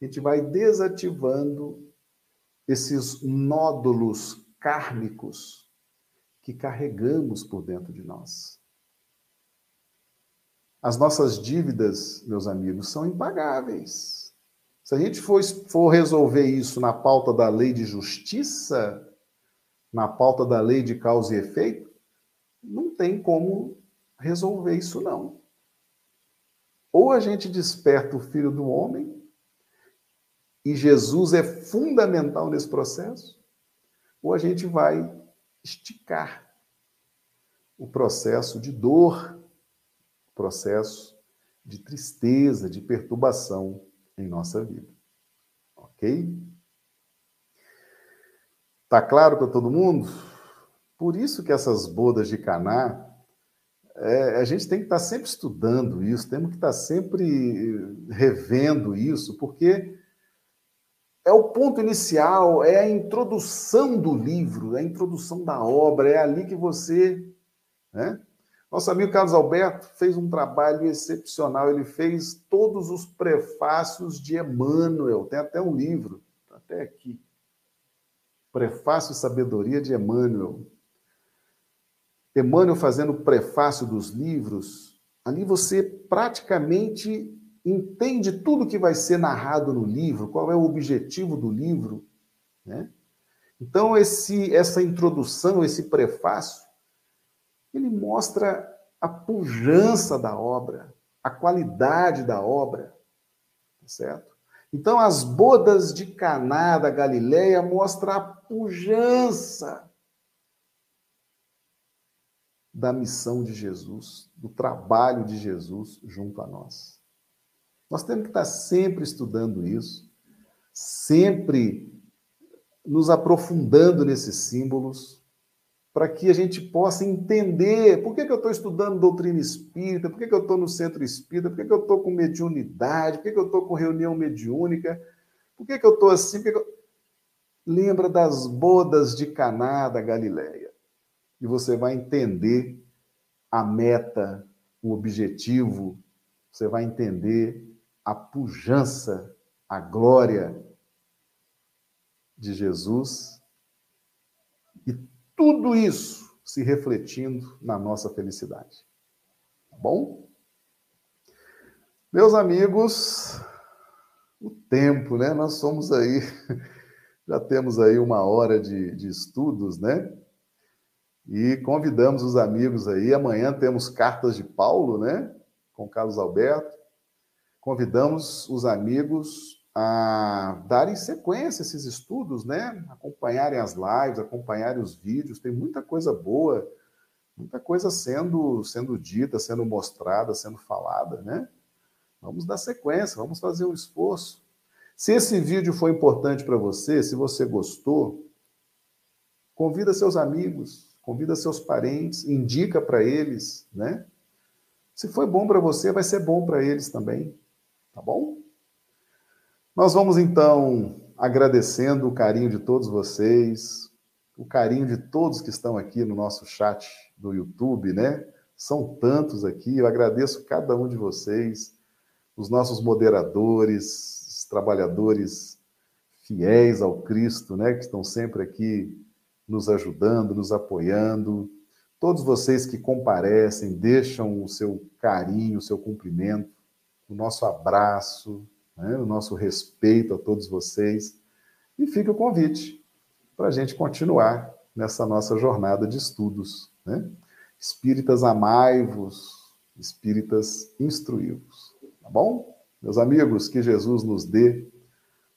a gente vai desativando esses nódulos kármicos que carregamos por dentro de nós. As nossas dívidas, meus amigos, são impagáveis. Se a gente for, for resolver isso na pauta da lei de justiça, na pauta da lei de causa e efeito, não tem como resolver isso, não. Ou a gente desperta o filho do homem, e Jesus é fundamental nesse processo, ou a gente vai esticar o processo de dor, processo de tristeza, de perturbação em nossa vida. Ok? Tá claro para todo mundo? Por isso que essas bodas de Caná, é, a gente tem que estar tá sempre estudando isso, temos que estar tá sempre revendo isso, porque é o ponto inicial, é a introdução do livro, é a introdução da obra, é ali que você. Né? Nosso amigo Carlos Alberto fez um trabalho excepcional, ele fez todos os prefácios de Emmanuel, tem até um livro, tá até aqui. Prefácio Sabedoria de Emmanuel. Emmanuel fazendo o prefácio dos livros, ali você praticamente entende tudo que vai ser narrado no livro, qual é o objetivo do livro, né? Então esse essa introdução, esse prefácio, ele mostra a pujança da obra, a qualidade da obra, tá certo? Então as bodas de Caná da Galileia mostra a pujança da missão de Jesus, do trabalho de Jesus junto a nós. Nós temos que estar sempre estudando isso, sempre nos aprofundando nesses símbolos, para que a gente possa entender por que, que eu estou estudando doutrina espírita, por que, que eu estou no centro espírita, por que, que eu estou com mediunidade, por que, que eu estou com reunião mediúnica, por que, que eu estou assim. Eu... Lembra das bodas de Caná da Galileia. E você vai entender a meta, o objetivo, você vai entender a pujança, a glória de Jesus e tudo isso se refletindo na nossa felicidade. Tá bom? Meus amigos, o tempo, né? Nós somos aí, já temos aí uma hora de, de estudos, né? E convidamos os amigos aí. Amanhã temos cartas de Paulo, né? Com Carlos Alberto. Convidamos os amigos a darem sequência a esses estudos, né? Acompanharem as lives, acompanharem os vídeos. Tem muita coisa boa, muita coisa sendo sendo dita, sendo mostrada, sendo falada, né? Vamos dar sequência, vamos fazer um esforço. Se esse vídeo foi importante para você, se você gostou, convida seus amigos, convida seus parentes, indica para eles, né? Se foi bom para você, vai ser bom para eles também, tá bom? Nós vamos então agradecendo o carinho de todos vocês, o carinho de todos que estão aqui no nosso chat do YouTube, né? São tantos aqui, eu agradeço cada um de vocês, os nossos moderadores, os trabalhadores fiéis ao Cristo, né, que estão sempre aqui nos ajudando, nos apoiando. Todos vocês que comparecem, deixam o seu carinho, o seu cumprimento, o nosso abraço, né, o nosso respeito a todos vocês. E fica o convite para a gente continuar nessa nossa jornada de estudos. Né? Espíritas amai-vos, espíritas instruí-vos. Tá bom? Meus amigos, que Jesus nos dê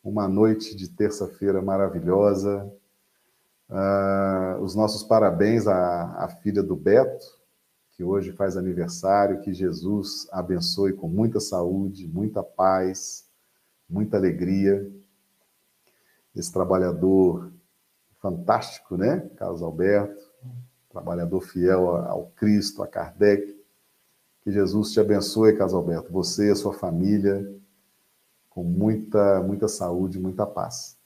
uma noite de terça-feira maravilhosa, Uh, os nossos parabéns à, à, filha do Beto, que hoje faz aniversário. Que Jesus abençoe com muita saúde, muita paz, muita alegria. Esse trabalhador fantástico, né? Carlos Alberto, trabalhador fiel ao Cristo, a Kardec. Que Jesus te abençoe, Carlos Alberto, você e a sua família, com muita, muita saúde, muita paz.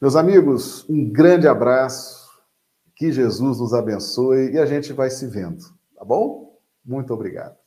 Meus amigos, um grande abraço, que Jesus nos abençoe e a gente vai se vendo, tá bom? Muito obrigado.